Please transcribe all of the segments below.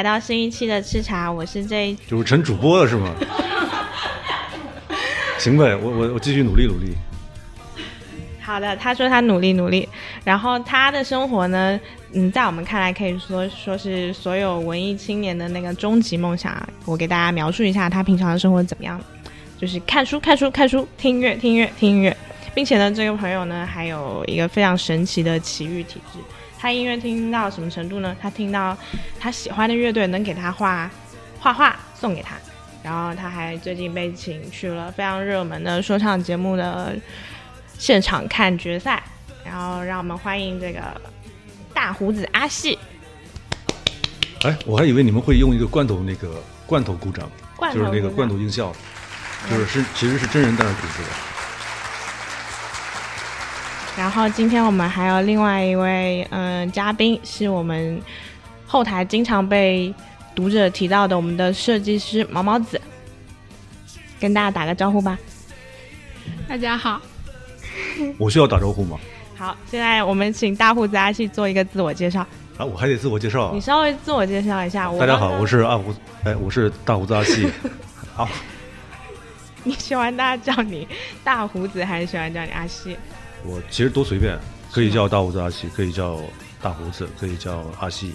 来到新一期的吃茶，我是这就是成主播了是吗？行呗，我我我继续努力努力。好的，他说他努力努力，然后他的生活呢，嗯，在我们看来可以说说是所有文艺青年的那个终极梦想啊。我给大家描述一下他平常的生活怎么样，就是看书看书看书，听音乐听音乐听音乐，并且呢，这个朋友呢还有一个非常神奇的奇遇体质。他音乐听到什么程度呢？他听到他喜欢的乐队能给他画画画送给他，然后他还最近被请去了非常热门的说唱节目的现场看决赛，然后让我们欢迎这个大胡子阿细。哎，我还以为你们会用一个罐头那个罐头鼓掌，就是那个罐头音效，就是是其实是真人在那鼓是吧？然后今天我们还有另外一位嗯、嘉宾，是我们后台经常被读者提到的我们的设计师毛毛子，跟大家打个招呼吧。大家好，我需要打招呼吗？好，现在我们请大胡子阿细做一个自我介绍，啊，我还得自我介绍啊你。稍微自我介绍一下。我大家好，我是阿胡，哎，我是大胡子阿细。好，你喜欢大家叫你大胡子，还是喜欢叫你阿细？我其实都随便，可以叫大胡子阿西，可以叫大胡子，可以叫阿西，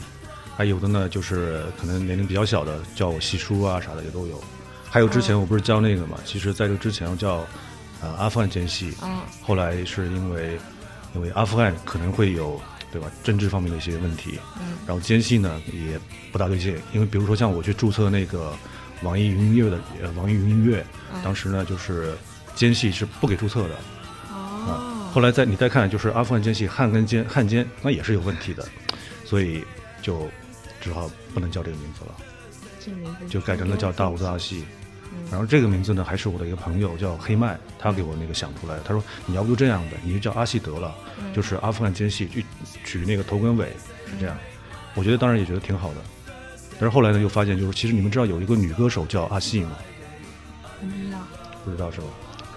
还有的呢就是可能年龄比较小的叫我西叔啊啥的也都有。还有之前我不是叫那个嘛，其实在这之前我叫呃阿富汗奸细，嗯。后来是因为因为阿富汗可能会有对吧？政治方面的一些问题，嗯。然后奸细呢也不大对劲，因为比如说像我去注册那个网易云音乐的呃网易云音乐，当时呢就是奸细是不给注册的。哦。啊，后来再你再看，就是阿富汗奸细汉跟奸汉奸，那也是有问题的，所以就只好不能叫这个名字了，这个名字就改成了叫大胡子阿细。然后这个名字呢，还是我的一个朋友叫黑麦，他给我那个想出来的。他说你要不就这样的，你就叫阿细得了，就是阿富汗奸细，取取那个头跟尾是这样。我觉得当然也觉得挺好的，但是后来呢又发现，就是其实你们知道有一个女歌手叫阿细吗？不知道。不知道是吧？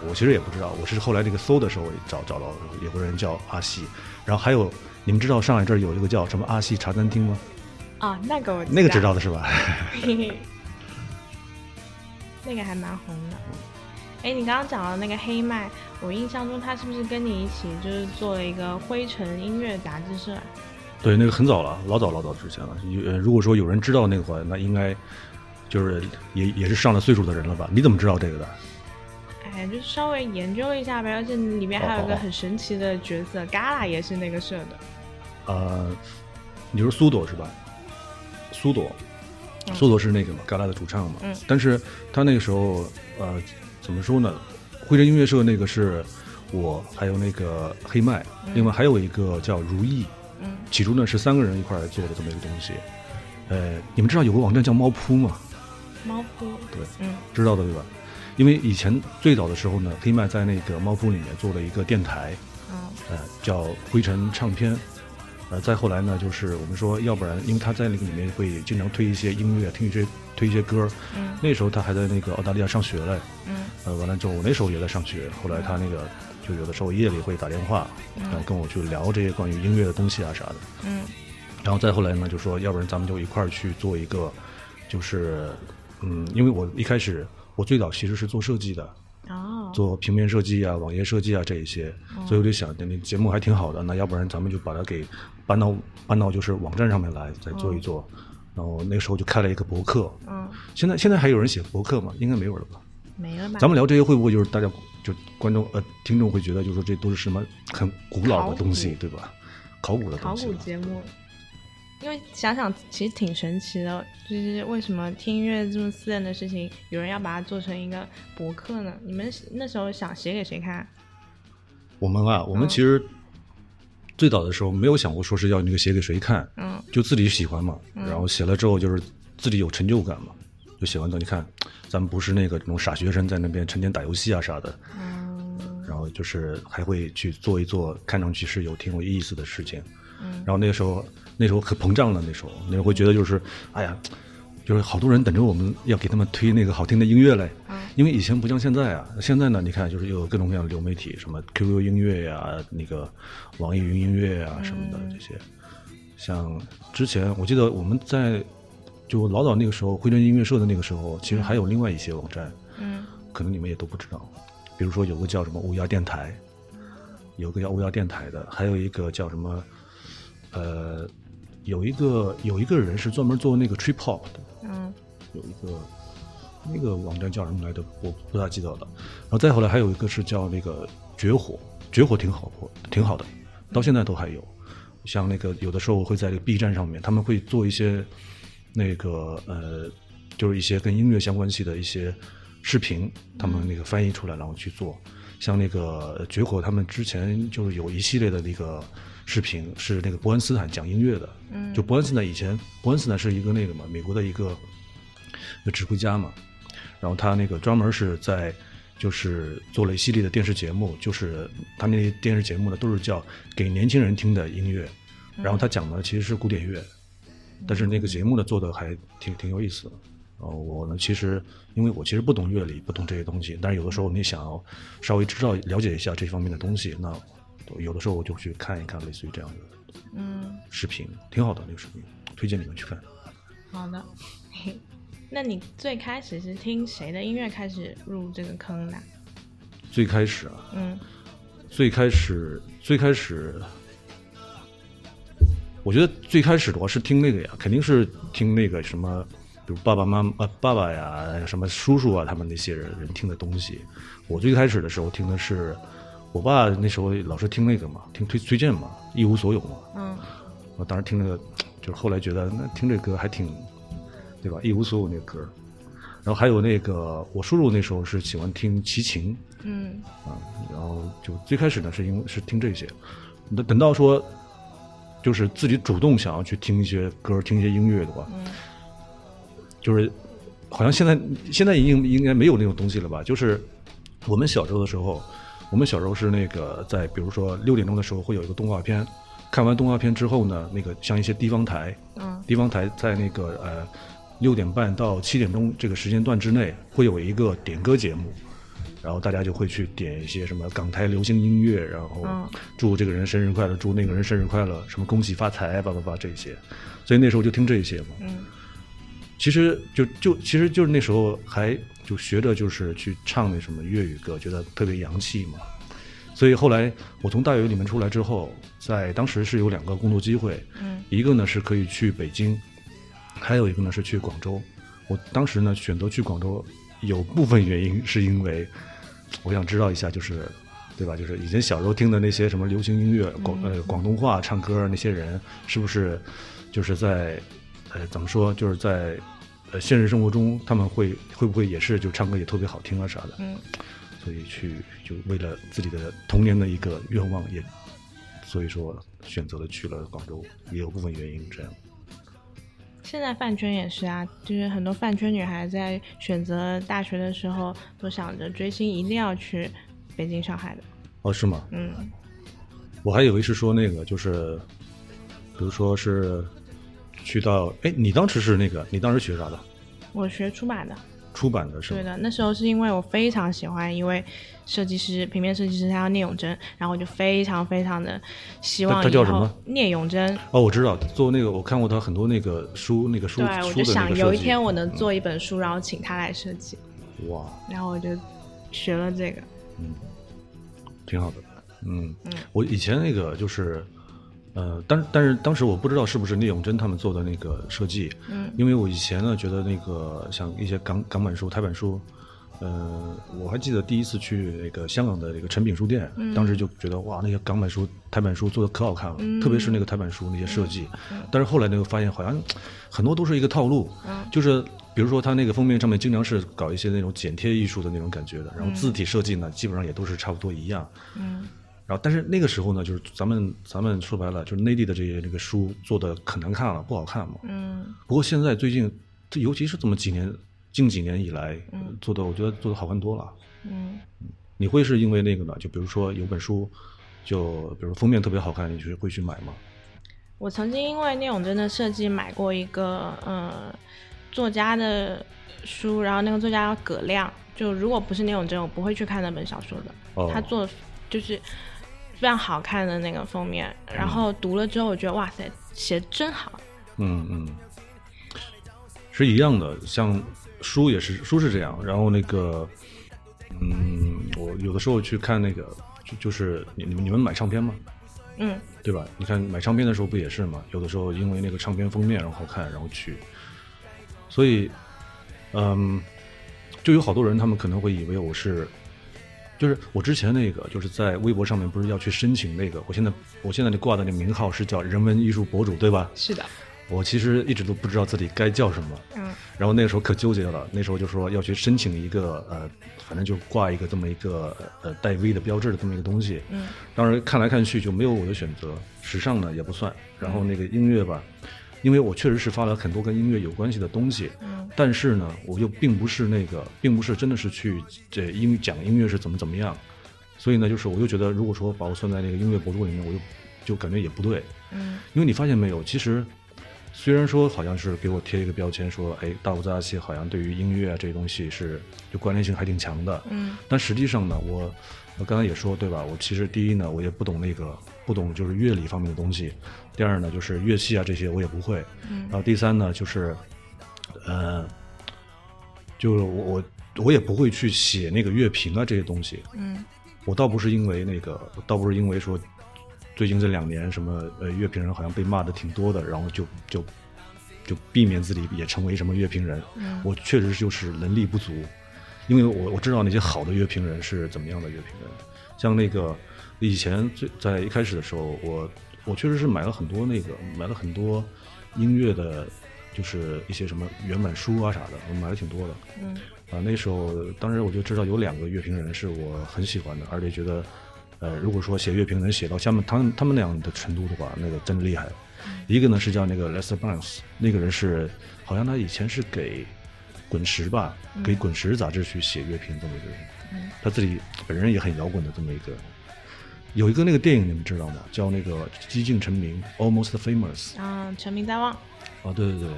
我其实也不知道，我是后来这个搜的时候找找到有个人叫阿西，然后还有你们知道上海这儿有一个叫什么阿西茶餐厅吗？啊，那个我那个知道的是吧？嘿嘿，那个还蛮红的。哎，你刚刚讲的那个黑麦，我印象中他是不是跟你一起就是做了一个灰尘音乐杂志社？对，那个很早了，老早老早之前了。有呃如果说有人知道那个话，那应该就是也也是上了岁数的人了吧？你怎么知道这个的？哎，就稍微研究了一下呗，而且里面还有一个很神奇的角色，嘎啦也是那个社的。呃，你说苏朵是吧？苏朵，苏朵是那个嘛，嘎啦的主唱嘛。嗯但是他那个时候，呃，怎么说呢？灰尘音乐社那个是我，还有那个黑麦，另外还有一个叫如意。嗯，起初呢是三个人一块儿来做的这么一个东西。呃，你们知道有个网站叫猫扑吗？猫扑，对，嗯知道的对吧？因为以前最早的时候呢，黑麦在那个猫扑里面做了一个电台，嗯呃，叫灰尘唱片。呃，再后来呢，就是我们说，要不然，因为他在那个里面会经常推一些音乐，听一些推一些歌。嗯那时候他还在那个澳大利亚上学嘞。嗯呃，完了之后，我那时候也在上学。后来他那个就有的时候夜里会打电话，然后跟我去聊这些关于音乐的东西啊啥的。嗯然后再后来呢，就说要不然咱们就一块儿去做一个，就是嗯，因为我一开始我最早其实是做设计的，哦，做平面设计啊、网页设计啊这一些，所以我就想，那节目还挺好的，那要不然咱们就把它给搬到搬到就是网站上面来，再做一做。然后那个时候就开了一个博客，嗯，现在现在还有人写博客吗？应该没有了吧？没了吧？咱们聊这些会不会就是大家就观众呃听众会觉得就是说这都是什么很古老的东西对吧？考古的考东西考。古节目，因为想想其实挺神奇的，就是为什么听音乐这么私人的事情，有人要把它做成一个博客呢？你们那时候想写给谁看？我们啊，我们嗯其实最早的时候没有想过说是要那个写给谁看，嗯。就自己喜欢嘛，然后写了之后就是自己有成就感嘛，就写完之后你看，咱们不是那个那种傻学生在那边成天打游戏啊啥的，嗯。然后就是还会去做一做看上去是有挺有意思的事情，嗯。然后那个时候那时候可膨胀了，那时候那时候会觉得就是，哎呀，就是好多人等着我们要给他们推那个好听的音乐嘞，嗯。因为以前不像现在啊，现在呢，你看就是有各种各样的流媒体，什么 QQ 音乐呀、那个网易云音乐呀、什么的这些。像之前我记得我们在就老早那个时候，辉真音乐社的那个时候，其实还有另外一些网站，嗯。可能你们也都不知道，比如说有个叫什么乌鸦电台，有个叫乌鸦电台的，还有一个叫什么，呃，有一个有一个人是专门做那个 trip hop 的，嗯有一个那个网站叫什么来着？我不大记得了。然后再后来还有一个是叫那个绝火，绝火挺好，挺好的，到现在都还有。像那个有的时候会在这个 B 站上面，他们会做一些那个呃，就是一些跟音乐相关系的一些视频，他们那个翻译出来然后去做。像那个呃绝火，他们之前就是有一系列的那个视频，是那个伯恩斯坦讲音乐的。嗯。就伯恩斯坦以前，伯恩斯坦是一个那个嘛，美国的一个一个指挥家嘛，然后他那个专门是在就是做了一系列的电视节目，就是他那些电视节目呢都是叫给年轻人听的音乐，然后他讲的其实是古典乐，但是那个节目呢做的还挺挺有意思的。然后我呢，其实因为我其实不懂乐理，不懂这些东西，但是有的时候你想要稍微知道了解一下这方面的东西，那有的时候我就去看一看类似于这样的嗯，视频，挺好的那个视频，推荐你们去看。好的。嘿 那你最开始是听谁的音乐开始入这个坑的？最开始啊，嗯最开始最开始，我觉得最开始的话是听那个呀，肯定是听那个什么，比如爸爸妈妈、呃、爸爸呀，什么叔叔啊，他们那些人人听的东西。我最开始的时候听的是，我爸那时候老是听那个嘛，听推推荐嘛，一无所有嘛。嗯我当时听那个，就是后来觉得那听这歌还挺，对吧？一无所有那个歌。然后还有那个，我叔叔那时候是喜欢听齐秦，嗯啊，然后就最开始呢是因为是听这些，等等到说，就是自己主动想要去听一些歌、听一些音乐的话，嗯就是好像现在现在已经应该没有那种东西了吧？就是我们小时候的时候，我们小时候是那个在比如说六点钟的时候会有一个动画片，看完动画片之后呢，那个像一些地方台，嗯地方台在那个呃六点半到七点钟这个时间段之内会有一个点歌节目，然后大家就会去点一些什么港台流行音乐，然后嗯祝这个人生日快乐，祝那个人生日快乐，什么恭喜发财，叭叭叭这些，所以那时候就听这些嘛。嗯其实就就其实就是那时候还就学着就是去唱那什么粤语歌，觉得特别洋气嘛。所以后来我从大学里面出来之后，在当时是有两个工作机会，嗯一个呢是可以去北京，还有一个呢是去广州。我当时呢选择去广州，有部分原因是因为我想知道一下，就是对吧？就是以前小时候听的那些什么流行音乐，广呃广东话唱歌那些人，是不是就是在呃怎么说，就是在呃现实生活中他们会会不会也是就唱歌也特别好听啊啥的？嗯所以去就为了自己的童年的一个愿望也，所以说选择了去了广州，也有部分原因这样。现在饭圈也是啊，就是很多饭圈女孩在选择大学的时候，都想着追星一定要去北京、上海的。哦，是吗？嗯我还以为是说那个，就是，比如说是去到，哎，你当时是那个，你当时学啥的？我学出版的，出版的是？对的。那时候是因为我非常喜欢一位设计师，平面设计师，他叫聂永贞，然后我就非常非常的希望他叫什么聂永贞。哦，我知道，做那个我看过他很多那个书，那个书对，我就想有一天我能做一本书，然后请他来设计，哇，然后我就学了这个。嗯挺好的。嗯，我以前那个就是，呃，但但是当时我不知道是不是聂永贞他们做的那个设计，嗯，因为我以前呢觉得那个像一些港港版书、台版书，呃，我还记得第一次去那个香港的这个诚品书店，当时就觉得哇，那些港版书、台版书做的可好看了，特别是那个台版书那些设计，但是后来呢又发现好像很多都是一个套路，就是。比如说，它那个封面上面经常是搞一些那种剪贴艺术的那种感觉的，然后字体设计呢，基本上也都是差不多一样。嗯然后，但是那个时候呢，就是咱们咱们说白了，就是内地的这些这个书做的可难看了，不好看嘛。嗯不过现在最近，这尤其是这么几年，近几年以来、嗯做的，我觉得做的好看多了。嗯，你会是因为那个呢？就比如说有本书，就比如封面特别好看，你去会去买吗？我曾经因为聂永贞的设计买过一个呃作家的书，然后那个作家叫葛亮，就如果不是聂永贞，我不会去看那本小说的。哦他做就是非常好看的那个封面，然后读了之后，我觉得哇塞，写得真好。嗯嗯。是一样的，像书也是书是这样，然后那个，嗯，我有的时候去看那个，就就是你你们你们买唱片吗？嗯，对吧？你看买唱片的时候不也是吗？有的时候因为那个唱片封面然后好看，然后去，所以，嗯，就有好多人他们可能会以为我是，就是我之前那个就是在微博上面不是要去申请那个，我现在我现在那挂的那名号是叫人文艺术博主，对吧？是的，我其实一直都不知道自己该叫什么，嗯然后那个时候可纠结了，那时候就说要去申请一个呃，反正就挂一个这么一个呃带 V 的标志的这么一个东西。嗯，当然看来看去就没有我的选择，时尚呢也不算，然后那个音乐吧，因为我确实是发了很多跟音乐有关系的东西，嗯。但是呢，我又并不是那个，并不是真的是去这音讲音乐是怎么怎么样，所以呢，就是我又觉得如果说把我算在那个音乐博主里面，我又就感觉也不对，嗯。因为你发现没有，其实虽然说好像是给我贴一个标签，说哎，大胡子阿西好像对于音乐啊这些东西是就关联性还挺强的，嗯。但实际上呢，我我刚才也说对吧？我其实第一呢，我也不懂那个不懂就是乐理方面的东西；第二呢，就是乐器啊这些我也不会；嗯然后第三呢，就是呃，就是我我我也不会去写那个乐评啊这些东西。嗯我倒不是因为那个，倒不是因为说最近这两年什么呃乐评人好像被骂的挺多的，然后就就就避免自己也成为什么乐评人。嗯我确实就是能力不足，因为我我知道那些好的乐评人是怎么样的乐评人，像那个以前最在一开始的时候，我我确实是买了很多那个买了很多音乐的，就是一些什么原版书啊啥的，我买了挺多的。嗯啊，那时候当时我就知道有两个乐评人是我很喜欢的，而且觉得，呃，如果说写乐评能写到下面他们他们那样的程度的话，那个真厉害。一个呢是叫那个 Lester Bangs，那个人是好像他以前是给滚石吧，给滚石杂志去写乐评这么一个人，嗯他自己本人也很摇滚的这么一个。有一个那个电影你们知道吗？叫那个《几近成名》（Almost Famous）。啊，成名在望。啊，对对对，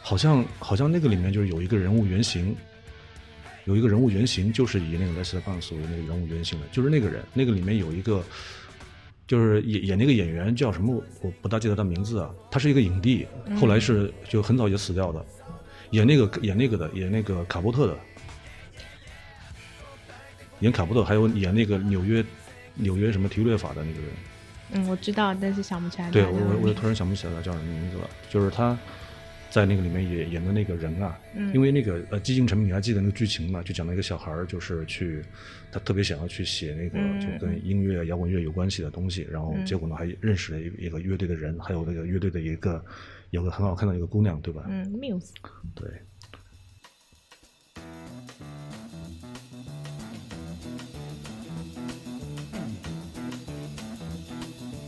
好像好像那个里面就是有一个人物原型，有一个人物原型就是以那个 Lester Bangs 为那个人物原型的，就是那个人，那个里面有一个，就是演演那个演员叫什么，我不大记得他名字啊，他是一个影帝，后来是就很早就死掉的，演那个演那个的，演那个卡波特的，演卡波特，还有演那个纽约纽约什么体育略法的那个人。嗯，我知道，但是想不起来对。我我我突然想不起来他叫什么名字了，就是他在那个里面演演的那个人啊，嗯因为那个呃《寂静成名》，你还记得那个剧情吗？就讲了一个小孩儿，就是去他特别想要去写那个嗯就跟音乐、摇滚乐有关系的东西，然后结果呢还认识了一个一个乐队的人，还有那个乐队的一个有个很好看的一个姑娘，对吧？嗯，Muse。对。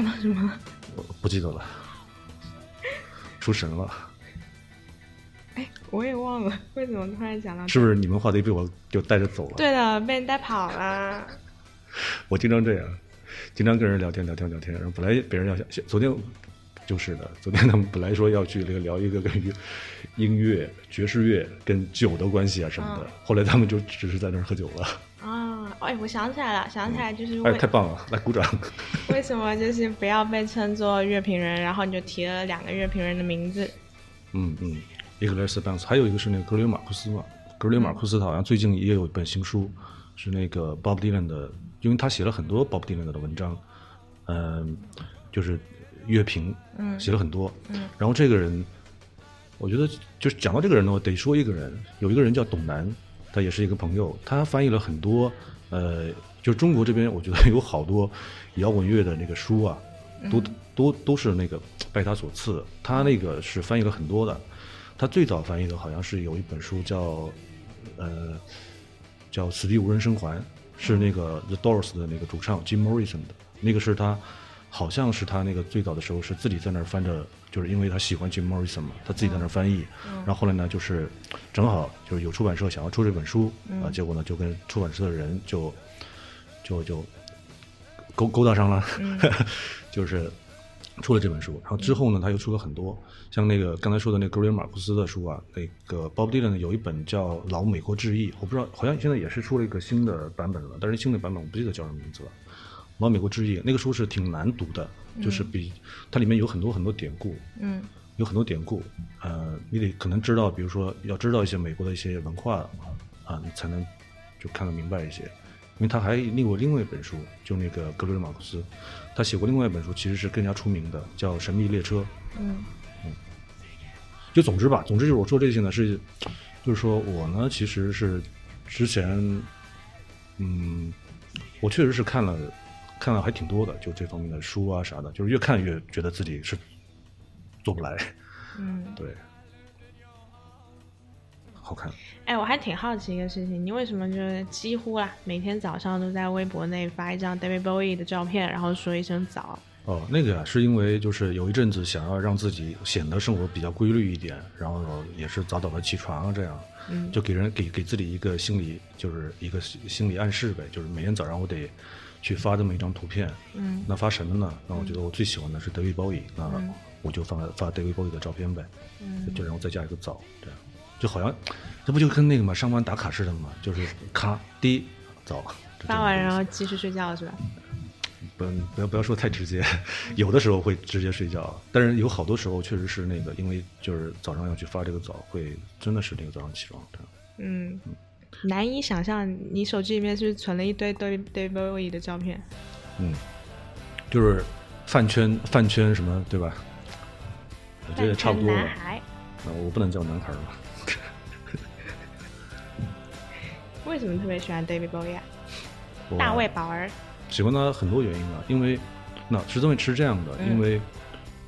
讲到什么？我不记得了，出神了，哎，我也忘了，为什么突然讲到？是不是你们话题被我就带着走了？对的，被人带跑了。我经常这样，经常跟人聊天聊天聊天，然后本来别人要想，昨天就是的，昨天他们本来说要去那个聊一个跟乐音乐、爵士乐跟酒的关系啊什么的，后来他们就只是在那儿喝酒了。啊，哎，我想起来了，想起来就是哎，太棒了，来鼓掌！为什么就是不要被称作乐评人，然后你就提了两个乐评人的名字。嗯嗯，一个 Les Banks，还有一个是那个格里马库斯嘛。格里马库斯他好像最近也有一本新书，是那个 Bob Dylan 的，因为他写了很多 Bob Dylan 的文章，嗯，就是乐评，嗯写了很多。嗯然后这个人，我觉得就是讲到这个人呢，我得说一个人，有一个人叫董楠，他也是一个朋友，他翻译了很多，呃，就中国这边我觉得有好多 摇滚乐的那个书啊，都都都是那个 拜他所赐，他那个是翻译了很多的。他最早翻译的好像是有一本书叫，呃，叫《此地无人生还》，是那个 The Doors 的那个主唱 Jim Morrison 的，那个是他，好像是他那个最早的时候是自己在那儿翻着，就是因为他喜欢 Jim Morrison 嘛，他自己在那儿翻译，然后后来呢，就是正好就是有出版社想要出这本书，啊，结果呢就跟出版社的人就就就勾勾搭上了，就是出了这本书。然后之后呢，他又出了很多，像那个刚才说的那个格里尔马库斯的书啊，那个 Bob Dylan 有一本叫《老美国志异》，我不知道，好像现在也是出了一个新的版本了，但是新的版本我不记得叫什么名字了。老美国之夜那个书是挺难读的，就是比它里面有很多很多典故，嗯有很多典故，呃，你得可能知道，比如说要知道一些美国的一些文化啊，你才能就看得明白一些。因为他还另过另外一本书，就那个格雷尔马克斯，他写过另外一本书，其实是更加出名的，叫《神秘列车》。嗯嗯就总之吧，总之就是我说这些呢是，就是说我呢其实是之前，嗯，我确实是看了看了还挺多的，就这方面的书啊啥的，就是越看越觉得自己是做不来，嗯。对，好看。哎，我还挺好奇一个事情，你为什么就是几乎啊，每天早上都在微博内发一张 David Bowie 的照片，然后说一声早？哦，那个呀、是因为就是有一阵子想要让自己显得生活比较规律一点，然后也是早早的起床啊，这样，嗯就给人给给自己一个心理，就是一个心心理暗示呗，就是每天早上我得去发这么一张图片。嗯。那发什么呢？那我觉得我最喜欢的是德维鲍伊，那嗯。我就发发德维鲍伊的照片呗，嗯。就然后再加一个早，这样就好像这不就跟那个嘛上班打卡似的嘛，就是咔滴早，发完然后继续睡觉是吧？不不要不要说太直接，有的时候会直接睡觉，但是有好多时候确实是那个，因为就是早上要去发这个早，会真的是那个早上起床这样。嗯，难以想象你手机里面是不是存了一堆 David Bowie 的照片？嗯，就是饭圈饭圈什么对吧？我觉得差不多了男。孩啊，我不能叫男孩了。为什么特别喜欢 David Bowie 啊？大卫宝儿，喜欢他很多原因啊，因为那是这么是这样的，嗯因为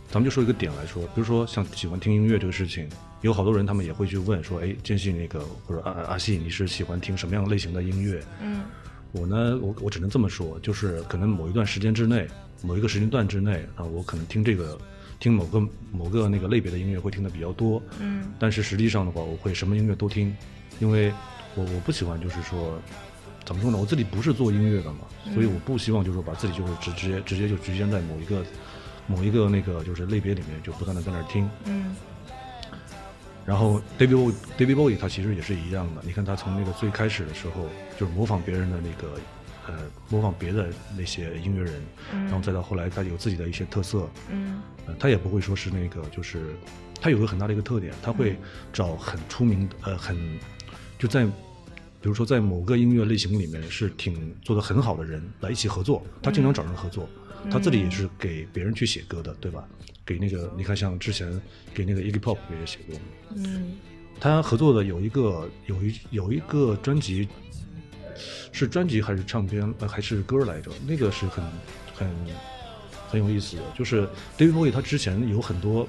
咱们就说一个点来说，比如说像喜欢听音乐这个事情，有好多人他们也会去问说，哎，坚信那个或者阿阿信，你是喜欢听什么样类型的音乐？嗯我呢，我我只能这么说，就是可能某一段时间之内，某一个时间段之内啊，我可能听这个听某个某个那个类别的音乐会听的比较多，嗯但是实际上的话，我会什么音乐都听，因为我我不喜欢就是说，怎么说呢？我自己不是做音乐的嘛，所以我不希望就是说把自己就是直直接直接就局限在某一个某一个那个就是类别里面，就不断的在那儿听。嗯然后 David Bowie David Bowie 他其实也是一样的，你看他从那个最开始的时候就是模仿别人的那个呃模仿别的那些音乐人，然后再到后来他有自己的一些特色，嗯。呃，他也不会说是那个，就是他有个很大的一个特点，他会找很出名的，呃，很就在比如说在某个音乐类型里面是挺做的很好的人来一起合作，他经常找人合作，他自己也是给别人去写歌的，对吧？给那个你看像之前给那个 Iggy Pop 也写过，嗯他合作的有一个有一有一个专辑，是专辑还是唱片呃还是歌来着？那个是很很很有意思的，就是 David Bowie 他之前有很多。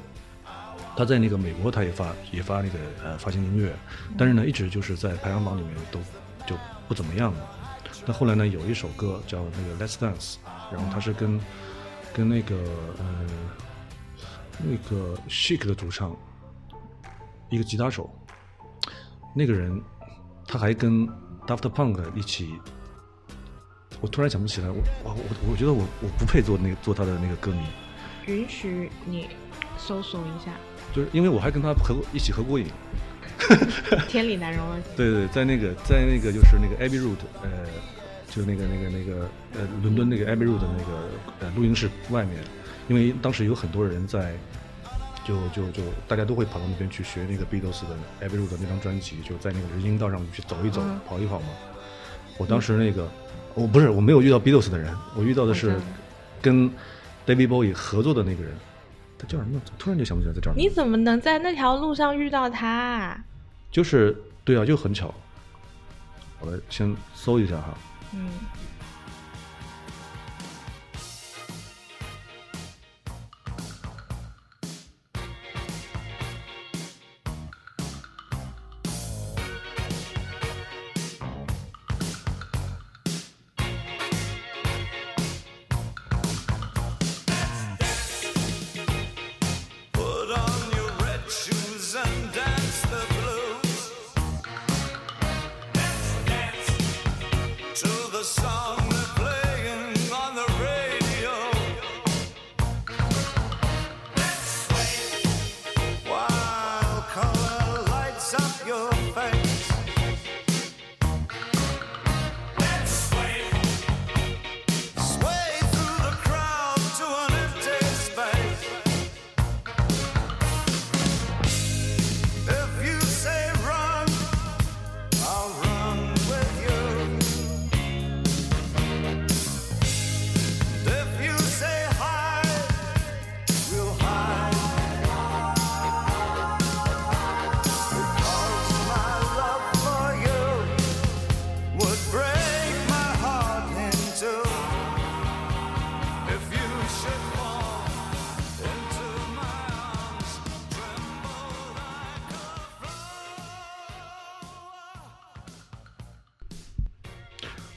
他在那个美国，他也发也发那个呃发行音乐，但是呢，一直就是在排行榜里面都就不怎么样嘛。那后来呢，有一首歌叫那个《Let's Dance》，然后他是跟跟那个呃那个 Shake 的主唱一个吉他手，那个人他还跟 Daft Punk 一起，我突然想不起来，我我我我觉得我我不配做那个做他的那个歌迷，允许你搜索一下就是因为我还跟他合过一起合过影，《天理难容》啊对对，在那个在那个就是那个 Abbey Road，呃，就那个那个那个呃伦敦那个 Abbey Road 的那个呃录音室外面，因为当时有很多人在，就就就大家都会跑到那边去学那个 Beatles 的 Abbey Road 的那张专辑，就在那个人行道上去走一走、嗯。跑一跑嘛。我当时那个，我不是我没有遇到 Beatles 的人，我遇到的是跟 David Bowie 合作的那个人，他叫什么？突然就想不起来他叫什么。你怎么能在那条路上遇到他啊？就是对啊，就很巧。我来先搜一下哈。嗯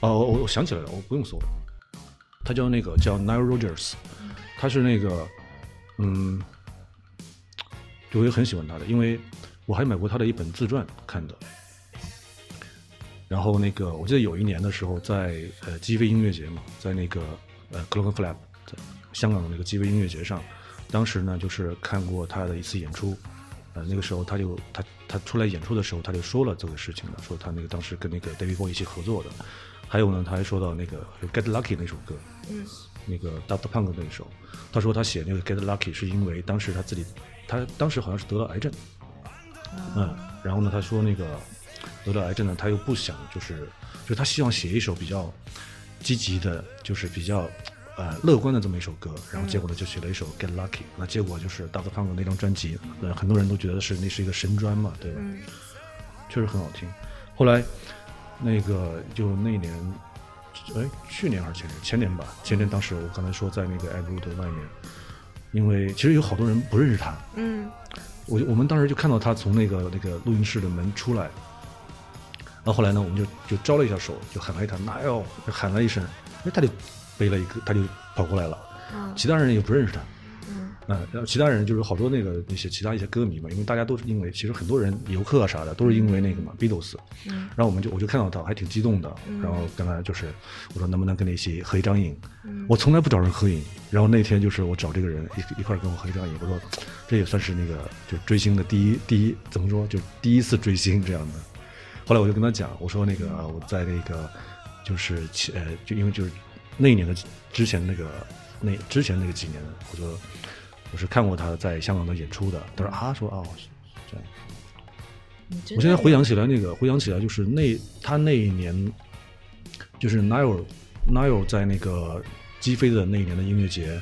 哦，我我想起来了，我不用搜了，他叫那个叫 Nile Rogers，他是那个，嗯，我也很喜欢他的，因为我还买过他的一本自传看的。然后那个，我记得有一年的时候在，呃鸡飞音乐节嘛，在那个呃 c l o c k Flap，在香港的那个鸡飞音乐节上，当时呢就是看过他的一次演出，呃那个时候他就他他出来演出的时候他就说了这个事情了，说他那个当时跟那个 David Bowie 一起合作的，还有呢他还说到那个就 Get Lucky 那首歌，嗯，那个 Daft Punk 那一首，他说他写那个 Get Lucky 是因为当时他自己他当时好像是得了癌症，嗯，然后呢，他说那个得了癌症呢，他又不想就是，就是他希望写一首比较积极的，就是比较呃乐观的这么一首歌，然后结果呢就写了一首 Get Lucky，那结果就是 Daft Punk 那张专辑，呃很多人都觉得是那是一个神专嘛，对吧？确实很好听。后来那个就那一年，哎，去年还是前年？前年吧，前年当时我刚才说在那个 r u t 外面，因为其实有好多人不认识他，嗯。我我们当时就看到他从那个那个录音室的门出来，然后后来呢，我们就就招了一下手，就喊了一他“哪有”，就喊了一声，哎，他就背了一个，他就跑过来了，嗯。其他人也不认识他，嗯啊，然后其他人就是好多那个那些其他一些歌迷嘛，因为大家都是因为其实很多人游客啊啥的都是因为那个嘛 Beatles，嗯。然后我们就我就看到他还挺激动的，然后跟他就是我说能不能跟你一起合一张影，嗯。我从来不找人合影，然后那天就是我找这个人一一块跟我合一张影，我说这也算是那个就追星的第一第一怎么说就第一次追星这样的，后来我就跟他讲，我说那个啊我在那个就是前呃就因为就是那一年的之前那个那之前那个几年，我说我是看过他在香港的演出的，他说啊说哦是这样。我现在回想起来，那个回想起来，就是那他那一年，就是 Nile Nile 在那个击飞的那一年的音乐节，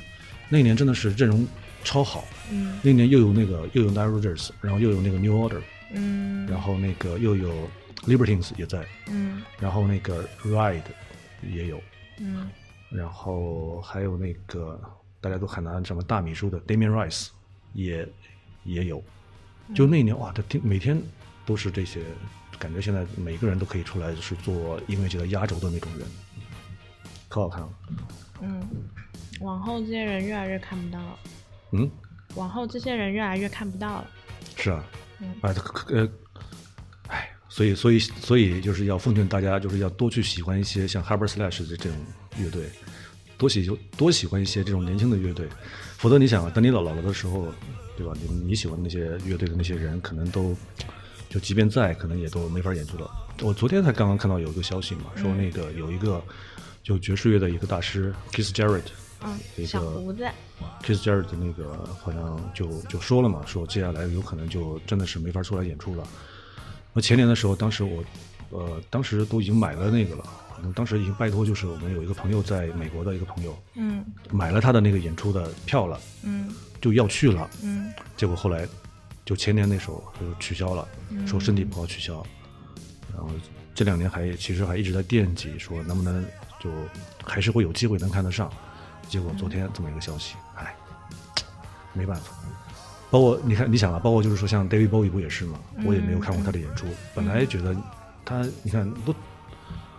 那一年真的是阵容超好。嗯。那一年又有那个又有 Nile Rodgers，然后又有那个 New Order，嗯。然后那个又有 Libertines 也在，嗯。然后那个 Ride 也有，嗯。然后还有那个大家都喊他什么大米叔的 Damian Rice 也也有，就那一年哇，他听每天都是这些，感觉现在每个人都可以出来是做音乐节的压轴的那种人，可好看了。嗯，往后这些人越来越看不到了，嗯，往后这些人越来越看不到了。是啊。嗯，哎，呃，哎，所以所以所以就是要奉劝大家，就是要多去喜欢一些像 Harbor Slash 的这种乐队，多喜多喜欢一些这种年轻的乐队，否则你想啊，等你老老了的时候，对吧？你你喜欢的那些乐队的那些人，可能都就即便在，可能也都没法演出了。我昨天才刚刚看到有一个消息嘛，说那个有一个就爵士乐的一个大师 Kiss Jarrett，嗯一，个小胡子，Kiss Jarrett 的那个好像就就说了嘛，说接下来有可能就真的是没法出来演出了。那前年的时候，当时我呃当时都已经买了那个了，我当时已经拜托就是我们有一个朋友在美国的一个朋友嗯买了他的那个演出的票了，嗯就要去了，嗯结果后来就前年那时候就取消了，说身体不好取消，然后这两年还其实还一直在惦记，说能不能就还是会有机会能看得上。结果昨天这么一个消息，哎，没办法。包括你看，你想啊，包括就是说像 David Bowie 不也是吗？我也没有看过他的演出，本来觉得他，你看都，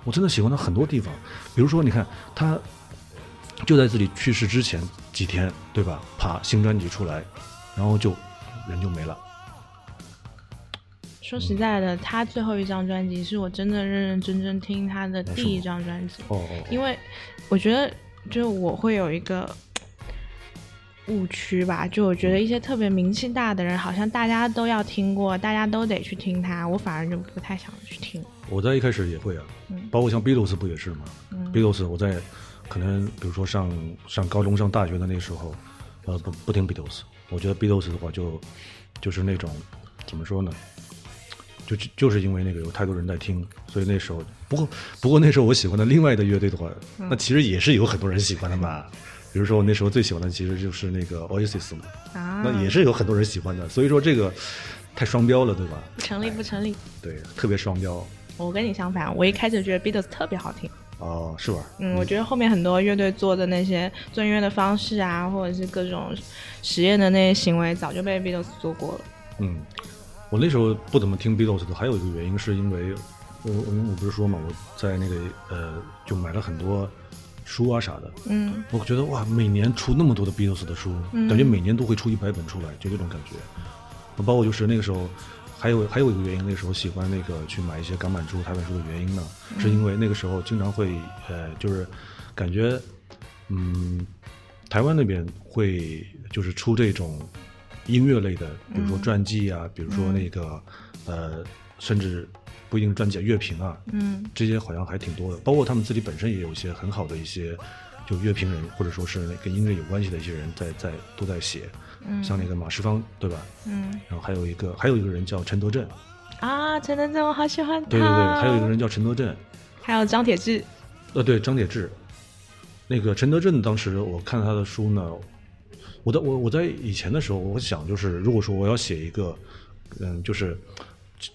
我真的喜欢他很多地方，比如说你看他就在自己去世之前几天，对吧？啪，新专辑出来，然后就人就没了。说实在的，他最后一张专辑是我真的认认真真听他的第一张专辑，哦哦，因为我觉得就我会有一个误区吧，就我觉得一些特别名气大的人，好像大家都要听过，大家都得去听他，我反而就不太想去听。我在一开始也会啊，嗯包括像 Beatles 不也是吗、嗯 b e a t l e s 我在可能比如说上上高中、上大学的那时候，呃，不不听 Beatles，我觉得 Beatles 的话就就是那种怎么说呢？就就就是因为那个有太多人在听，所以那时候不过不过那时候我喜欢的另外的乐队的话，嗯那其实也是有很多人喜欢的嘛。比如说我那时候最喜欢的其实就是那个 Oasis 嘛，啊，那也是有很多人喜欢的。所以说这个太双标了，对吧？不成立，不成立。对，特别双标。我跟你相反，我一开始觉得 Beatles 特别好听，哦，是吧？嗯，我觉得后面很多乐队做的那些做音乐的方式啊，或者是各种实验的那些行为，早就被 Beatles 做过了。嗯，我那时候不怎么听 Beatles 的，还有一个原因是因为我我我不是说嘛，我在那个呃，就买了很多书啊啥的。嗯我觉得哇，每年出那么多的 Beatles 的书，感觉每年都会出一百本出来，就这种感觉。包括就是那个时候，还有还有一个原因，那时候喜欢那个去买一些港版书、台版书的原因呢，是因为那个时候经常会呃，就是感觉嗯，台湾那边会就是出这种音乐类的，比如说传记啊，比如说那个呃，甚至不一定是传记啊，乐评啊，嗯。这些好像还挺多的，包括他们自己本身也有一些很好的一些就乐评人，或者说是跟音乐有关系的一些人在在都在写，嗯像那个马世芳对吧？嗯然后还有一个还有一个人叫陈德正，啊，陈德正，我好喜欢他。对对对，还有一个人叫陈德正，还有张铁志。呃对张铁志，那个陈德正当时我看他的书呢，我在我我在以前的时候，我想就是如果说我要写一个，嗯，就是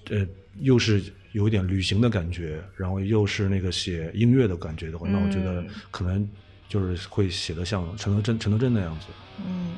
呃又是有一点旅行的感觉，然后又是那个写音乐的感觉的话，那我觉得嗯可能就是会写的像陈德正陈德正那样子。嗯。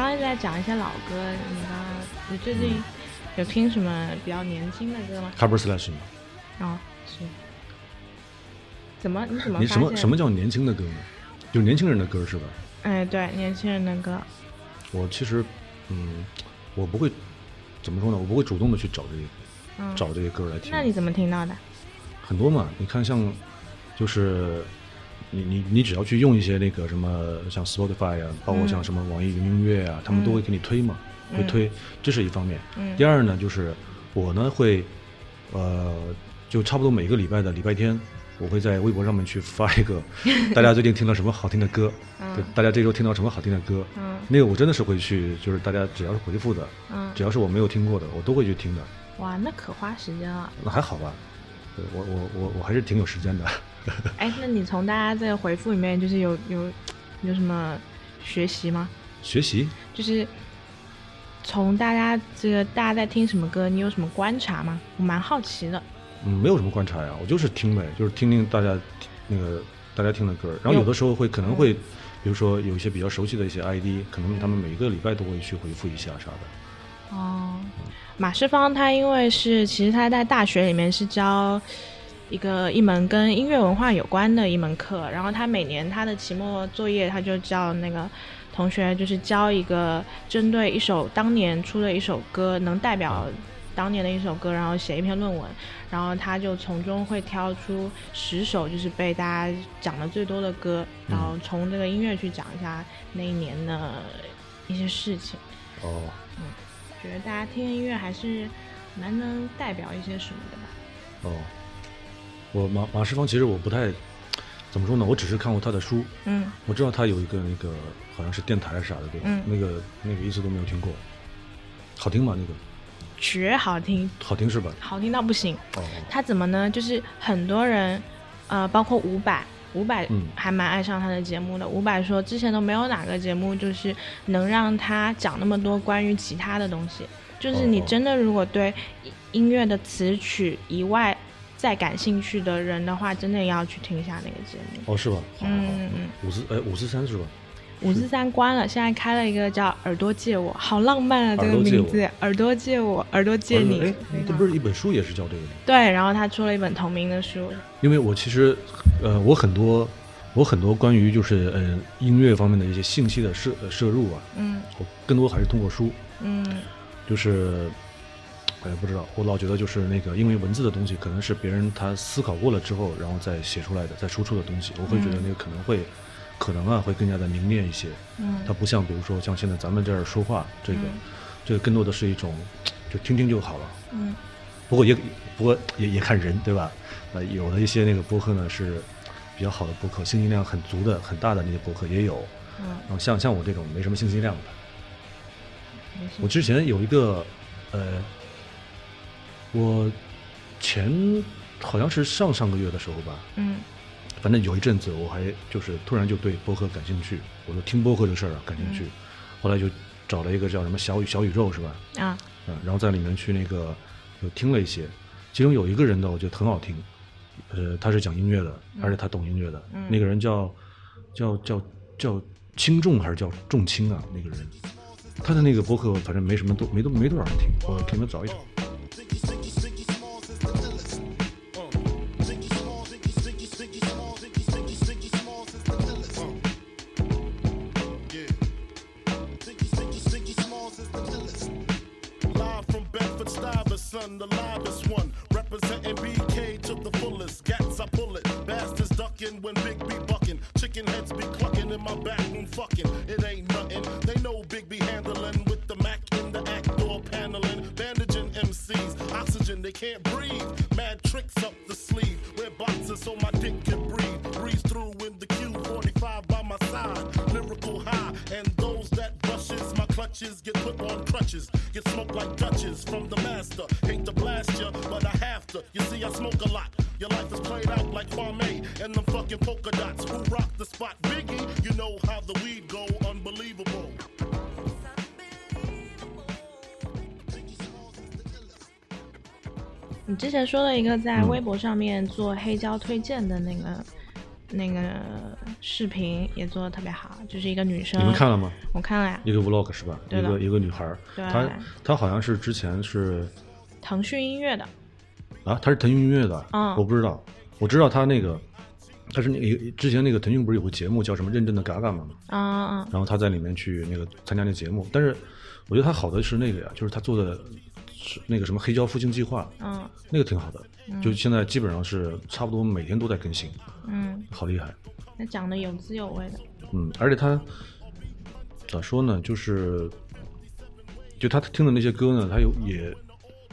刚刚在讲一些老歌，你刚刚你最近有听什么比较年轻的歌吗？Cover Slash 嘛，哦，是。怎么？你怎么你？什么什么？叫年轻的歌呢？就年轻人的歌是吧？哎，对，年轻人的歌。我其实，嗯，我不会怎么说呢？我不会主动的去找这些、嗯，找这些歌来听。那你怎么听到的？很多嘛，你看像，就是你你你只要去用一些那个什么像 Spotify 啊，包括像什么网易云音乐啊，他们都会给你推嘛，会推，这是一方面。嗯第二呢，就是我呢会，呃，就差不多每个礼拜的礼拜天。我会在微博上面去发一个，大家最近听到什么好听的歌，对，大家这周听到什么好听的歌，嗯那个我真的是会去，就是大家只要是回复的，嗯，只要是我没有听过的，我都会去听的。哇，那可花时间了。那还好吧，对我我我我还是挺有时间的。哎，那你从大家这个回复里面，就是有有有什么学习吗？学习就是从大家这个大家在听什么歌，你有什么观察吗？我蛮好奇的。嗯，没有什么观察呀，我就是听呗，就是听听大家那个大家听的歌，然后有的时候会可能会，比如说有一些比较熟悉的一些 ID，可能他们每个礼拜都会去回复一下啥的。哦，马世芳他因为是其实他在大学里面是教一个一门跟音乐文化有关的一门课，然后他每年他的期末作业他就叫那个同学就是教一个针对一首当年出的一首歌能代表当年的一首歌，然后写一篇论文，然后他就从中会挑出十首就是被大家讲的最多的歌，然后从这个音乐去讲一下那一年的一些事情。哦，嗯觉得大家听音乐还是蛮能代表一些什么的吧。哦，我马马世芳其实我不太怎么说呢，我只是看过他的书，嗯我知道他有一个那个好像是电台啥的，对吧？嗯那个那个一次都没有听过，好听吗？那个绝好听，好听是吧？好听到不行。哦，他怎么呢？就是很多人，呃，包括伍佰，伍佰嗯还蛮爱上他的节目的。伍佰说，之前都没有哪个节目就是能让他讲那么多关于其他的东西。就是你哦真的如果对音乐的词曲以外再感兴趣的人的话，真的要去听一下那个节目。哦是吧？好好好嗯嗯嗯五四哎五四三是吧？五四三关了，现在开了一个叫“耳朵借我”，好浪漫啊！这个名字，“耳朵借我”，耳朵借你。哎，这不是一本书也是叫这个吗？对，然后他出了一本同名的书。因为我其实，呃，我很多，我很多关于就是呃音乐方面的一些信息的摄呃摄入啊，嗯我更多还是通过书，嗯就是，哎，不知道，我老觉得就是那个，因为文字的东西可能是别人他思考过了之后，然后再写出来的，再输出的东西，我会觉得那个可能会，可能啊会更加的凝练一些。嗯它不像比如说像现在咱们这儿说话，这个，嗯这个更多的是一种，就听听就好了。嗯不过也不过也也看人，对吧？呃，有的一些那个播客呢是比较好的播客，信息量很足的、很大的那些播客也有。嗯然后像像我这种没什么信息量的，我之前有一个，呃，我前好像是上上个月的时候吧，嗯反正有一阵子我还就是突然就对播客感兴趣，我就听播客这事儿啊感兴趣，后来就找了一个叫什么小宇小宇宙是吧？啊嗯，然后在里面去那个有听了一些，其中有一个人的我觉得很好听，呃，他是讲音乐的，而且他懂音乐的，那个人叫叫叫叫轻重还是叫重轻啊？那个人，他的那个播客反正没什么多没多没多少人听，我给你们找一找。Chicken heads be clucking in my back room fucking. It ain't nothing. They know Big B handling with the Mac in the act door paneling. Bandaging MCs. Oxygen, they can't breathe. Mad tricks up the sleeve. Wear boxes so my dick can breathe. Breeze through in clutches get put on crutches. Get smoked like Dutches from the master. Hate to blast ya, but I have to. You see, I smoke a lot. Your life is played out like Kwame and the fucking polka dots. Who rock the spot? Biggie, you know how the weed go. Unbelievable. 那个、视频，也做的特别好，就是一个女生。你们看了吗？我看了呀，一个 vlog 是吧？一个一个女孩儿，她她好像是之前是腾讯音乐的。啊，她是腾讯音乐的，嗯我不知道，我知道她那个，她是那个之前那个腾讯不是有个节目叫什么《认真的嘎嘎》吗？啊啊然后她在里面去那个参加那节目，但是我觉得她好的是那个呀，就是她做的是那个什么黑胶复兴计划，嗯。那个挺好的，就现在基本上是差不多每天都在更新，嗯，好厉害，那讲的有滋有味的。嗯，而且他咋说呢，就是就他听的那些歌呢，他有也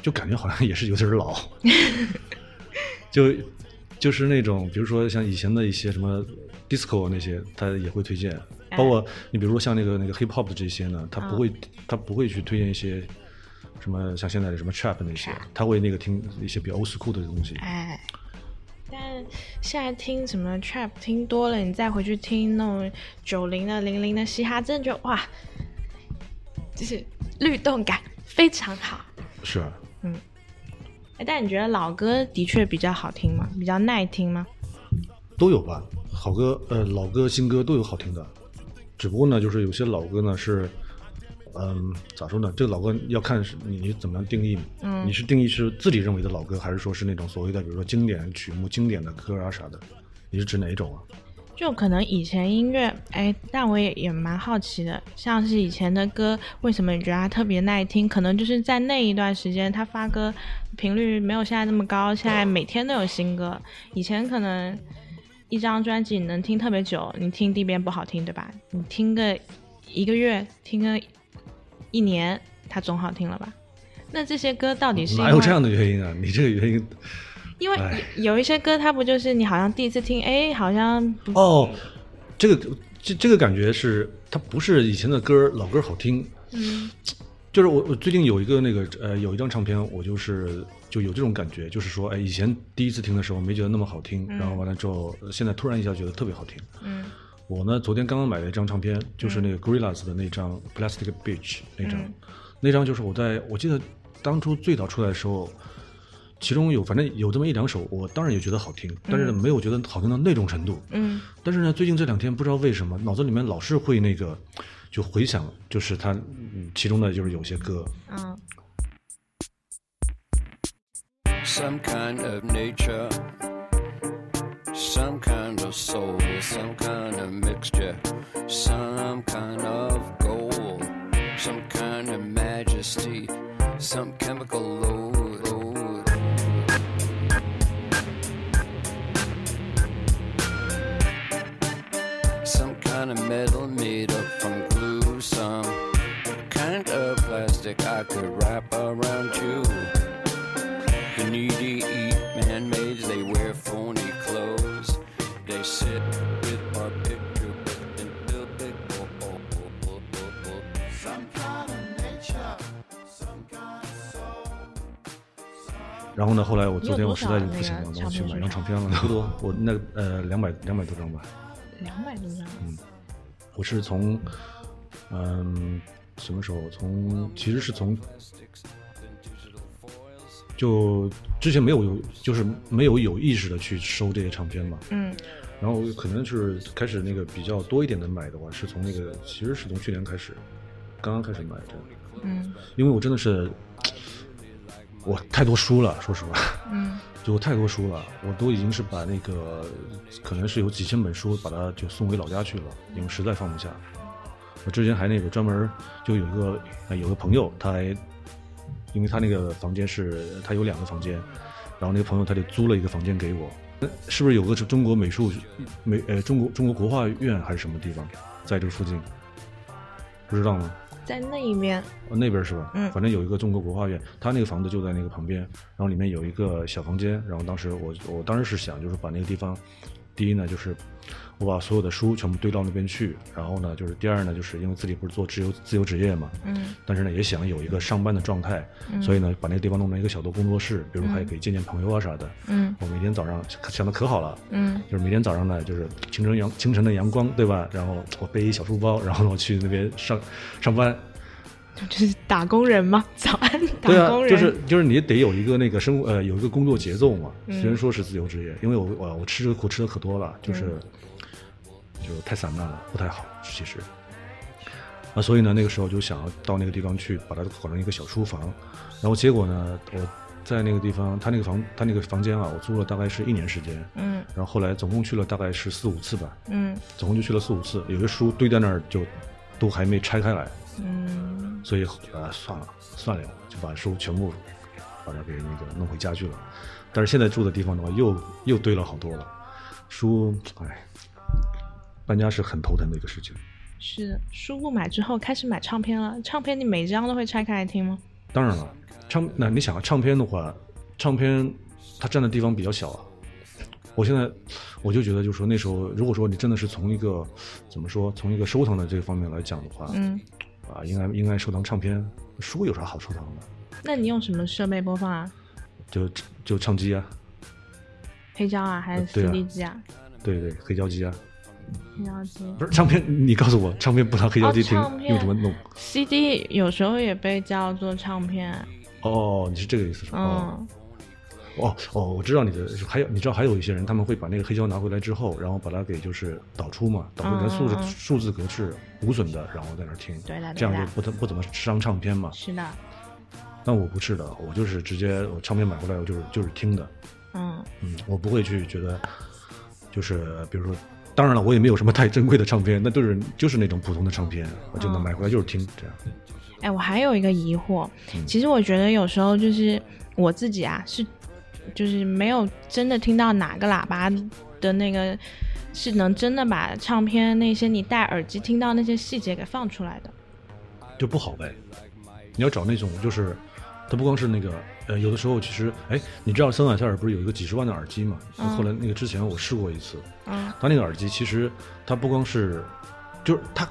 就感觉好像也是有点老，就就是那种比如说像以前的一些什么 disco 那些，他也会推荐，包括你比如说像那个那个 hip hop 的这些呢，他不会他不会去推荐一些。什么像现在的什么 trap 那些他会那个听一些比较 old school 的东西。哎，但现在听什么 trap 听多了，你再回去听那种九零的、零零的嘻哈，真的觉得哇，就是律动感非常好。是啊，哎，但你觉得老歌的确比较好听吗？比较耐听吗？都有吧，好歌呃老歌新歌都有好听的，只不过呢，就是有些老歌呢是，嗯，咋说呢？这个老歌要看是你你怎么样定义，嗯，你是定义是自己认为的老歌，还是说是那种所谓的比如说经典曲目、经典的歌啊啥的？你是指哪一种啊？就可能以前音乐，哎，但我也也蛮好奇的，像是以前的歌，为什么你觉得它特别耐听？可能就是在那一段时间，他发歌频率没有现在那么高，现在每天都有新歌。以前可能一张专辑你能听特别久，你听第一遍不好听，对吧？你听个一个月，听个一年，它总好听了吧？那这些歌到底是哪有这样的原因啊？你这个原因因为哎有一些歌，它不就是你好像第一次听，哎，好像哦，这个这这个感觉是它不是以前的歌老歌好听，嗯就是我我最近有一个那个呃有一张唱片，我就是就有这种感觉，就是说哎以前第一次听的时候没觉得那么好听，然后完了之后呃现在突然一下觉得特别好听。嗯我呢昨天刚刚买了一张唱片，就是那个 Gorillaz 的那张 Plastic Beach 那张，嗯。那张就是我在我记得当初最早出来的时候，其中有反正有这么一两首，我当然也觉得好听，但是呢没有觉得好听到那种程度。嗯。但是呢，最近这两天不知道为什么，脑子里面老是会那个，就回想，就是他嗯其中的就是有些歌，嗯。Some kind of nature, some kind of soul, some kind of mixture, some kind of gold, some kind of majesty, some chemical load. Some kind of metal made up from glue, some kind of plastic I could wrap around you. The needy eat man-made, they wear phony clothes. They sit with our picture book and build big oh, oh, oh, oh, oh, oh. Some kind of nature, some kind of soul. 然后呢，后来我昨天我实在就不行了，我去买张唱片了，差不多我那呃两百两百多张吧。两百多张。嗯我是从嗯什么时候？从其实是从就之前没有有就是没有有意识的去收这些唱片嘛，嗯然后可能是开始那个比较多一点的买的话，是从那个其实是从去年开始，刚刚开始买的，嗯因为我真的是我太多书了，说实话，嗯 就我太多书了，我都已经是把那个可能是有几千本书，把它就送回老家去了，因为实在放不下。我之前还那个专门就有一个呃有个朋友，他还因为他那个房间是他有两个房间，然后那个朋友他就租了一个房间给我。呃是不是有个是中国美术美呃中国中国国画院还是什么地方，在这个附近？不知道吗？在那一面。哦，那边是吧？嗯反正有一个中国国画院，他那个房子就在那个旁边，然后里面有一个小房间，然后当时我我当时是想就是把那个地方，第一呢就是我把所有的书全部堆到那边去，然后呢就是第二呢就是因为自己不是做自由自由职业嘛，嗯但是呢也想有一个上班的状态，所以呢把那个地方弄成一个小的工作室，比如还可以见见朋友啊啥的。嗯我每天早上想的可好了，嗯就是每天早上呢，就是清晨阳清晨的阳光，对吧？然后我背一小书包，然后呢我去那边上上班，就是打工人吗？早安，打对啊工，人。就是就是你得有一个那个生呃有一个工作节奏嘛。嗯虽然说是自由职业，因为我我我吃这个苦吃的可多了，就是、嗯就太散漫了，不太好，其实。啊，所以呢，那个时候就想要到那个地方去，把它搞成一个小书房。然后结果呢，我在那个地方，他那个房他那个房间啊，我租了大概是一年时间。嗯然后后来总共去了大概是四五次吧，嗯总共就去了四五次，有些书堆在那儿就都还没拆开来，嗯所以呃算了算了，就把书全部把它给那个弄回家去了。但是现在住的地方的话，又又堆了好多了，书哎，搬家是很头疼的一个事情。是的，书不买之后开始买唱片了。唱片你每一张都会拆开来听吗？当然了，唱那你想啊，唱片的话，唱片它占的地方比较小啊。我现在我就觉得，就是说那时候，如果说你真的是从一个怎么说，从一个收藏的这个方面来讲的话，嗯，啊，应该应该收藏唱片，书有啥好收藏的？那你用什么设备播放啊？就就唱机啊，黑胶啊，还是 CD 机啊？对对，黑胶机啊，黑胶机。不是唱片，你告诉我，唱片不拿黑胶机听，用什么弄？CD 有时候也被叫做唱片。哦，你是这个意思是吧？哦嗯哦哦，我知道你的，还有你知道还有一些人，他们会把那个黑胶拿回来之后，然后把它给就是导出嘛，导出成数字、数字格式无损的，然后在那儿听，对这样就不怎不怎么伤唱片嘛。是的，但我不是的，我就是直接我唱片买回来我就是就是听的，嗯嗯，我不会去觉得，就是比如说，当然了，我也没有什么太珍贵的唱片，那就是就是那种普通的唱片，我就能嗯买回来就是听这样。哎，我还有一个疑惑，嗯其实我觉得有时候就是我自己啊，是就是没有真的听到哪个喇叭的那个是能真的把唱片那些你戴耳机听到那些细节给放出来的。就不好呗。你要找那种就是，它不光是那个，呃，有的时候其实，哎，你知道森海塞尔不是有一个几十万的耳机嘛？嗯后来那个之前我试过一次，嗯它那个耳机其实它不光是，就是它，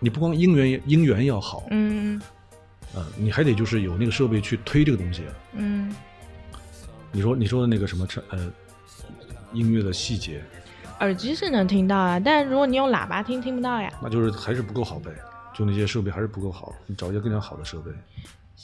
你不光音源音源要好，嗯呃，你还得就是有那个设备去推这个东西。嗯，你说你说的那个什么呃音乐的细节，耳机是能听到啊，但是如果你用喇叭听，听不到呀。那就是还是不够好呗。就那些设备还是不够好，你找一些更加好的设备。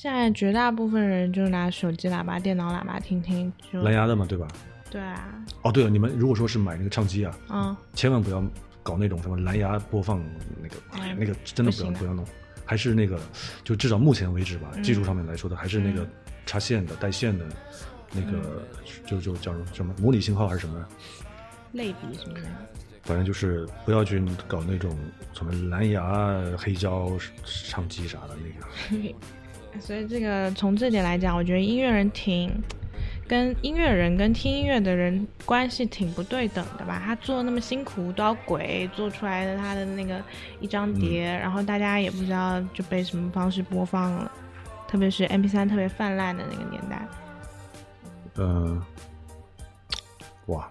现在绝大部分人就拿手机喇叭、电脑喇叭听听，就蓝牙的嘛，对吧？对啊，哦，对了，你们如果说是买那个唱机啊，嗯，千万不要搞那种什么蓝牙播放那个，哎，那个真的不要不要弄，还是那个，就至少目前为止吧，嗯技术上面来说的，还是那个插线的、带线的，那个嗯就就叫什么模拟信号还是什么，类比什么的。反正就是不要去搞那种什么蓝牙、黑胶唱机啥的那个。所以这个从这点来讲，我觉得音乐人挺跟音乐人跟听音乐的人关系挺不对等的吧？他做那么辛苦，多少鬼做出来的他的那个一张碟，然后大家也不知道就被什么方式播放了，特别是 MP 3特别泛滥的那个年代。嗯、哇，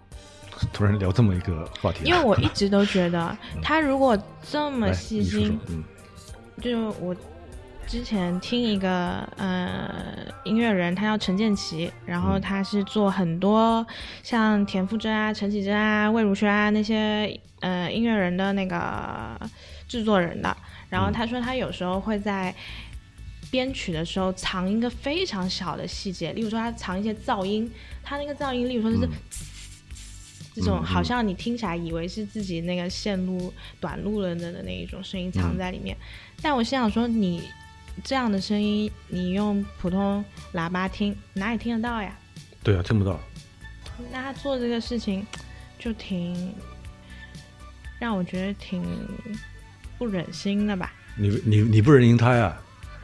突然聊这么一个话题啊，因为我一直都觉得，他如果这么细心嗯就我之前听一个呃音乐人，他叫陈建奇，然后嗯。他是做很多像田馥甄啊、陈绮贞啊、魏如萱啊那些呃音乐人的那个制作人的。然后他说他有时候会在编曲的时候藏一个非常小的细节，例如说他藏一些噪音，他那个噪音，例如说就是。这种好像你听起来以为是自己那个线路短路了的的那一种声音藏在里面，但我心想说，你这样的声音，你用普通喇叭听，哪里听得到呀？对啊，听不到。那他做这个事情，就挺让我觉得挺不忍心的吧。你你你不忍心他呀？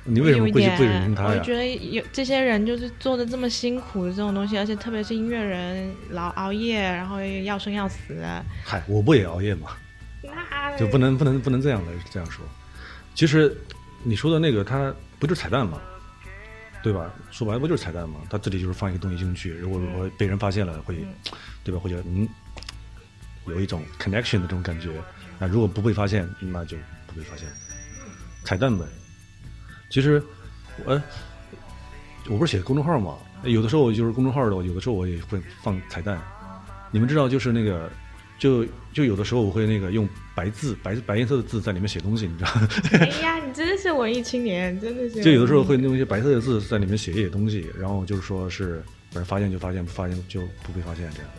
你为什么有一点会去不忍心他呀？我觉得有这些人就是做的这么辛苦的这种东西，而且特别是音乐人，老熬夜，然后要生要死，嗨，我不也熬夜吗？那就不能不能不能这样来这样说。其实你说的那个，它不就是彩蛋吗？对吧？说白了不就是彩蛋吗？它这里就是放一个东西进去，如果如果被人发现了，会，对吧？会觉得嗯，有一种 connection 的这种感觉。那如果不被发现，那就不被发现，彩蛋呗。其实，我我不是写公众号嘛，有的时候就是公众号的，有的时候我也会放彩蛋。你们知道，就是那个，就就有的时候我会那个用白字白白颜色的字在里面写东西，你知道吗？哎呀，你真的是文艺青年，真的是。就有的时候会用一些白色的字在里面写一些东西，然后就是说是反正发现就发现，不发现就不被发现这样。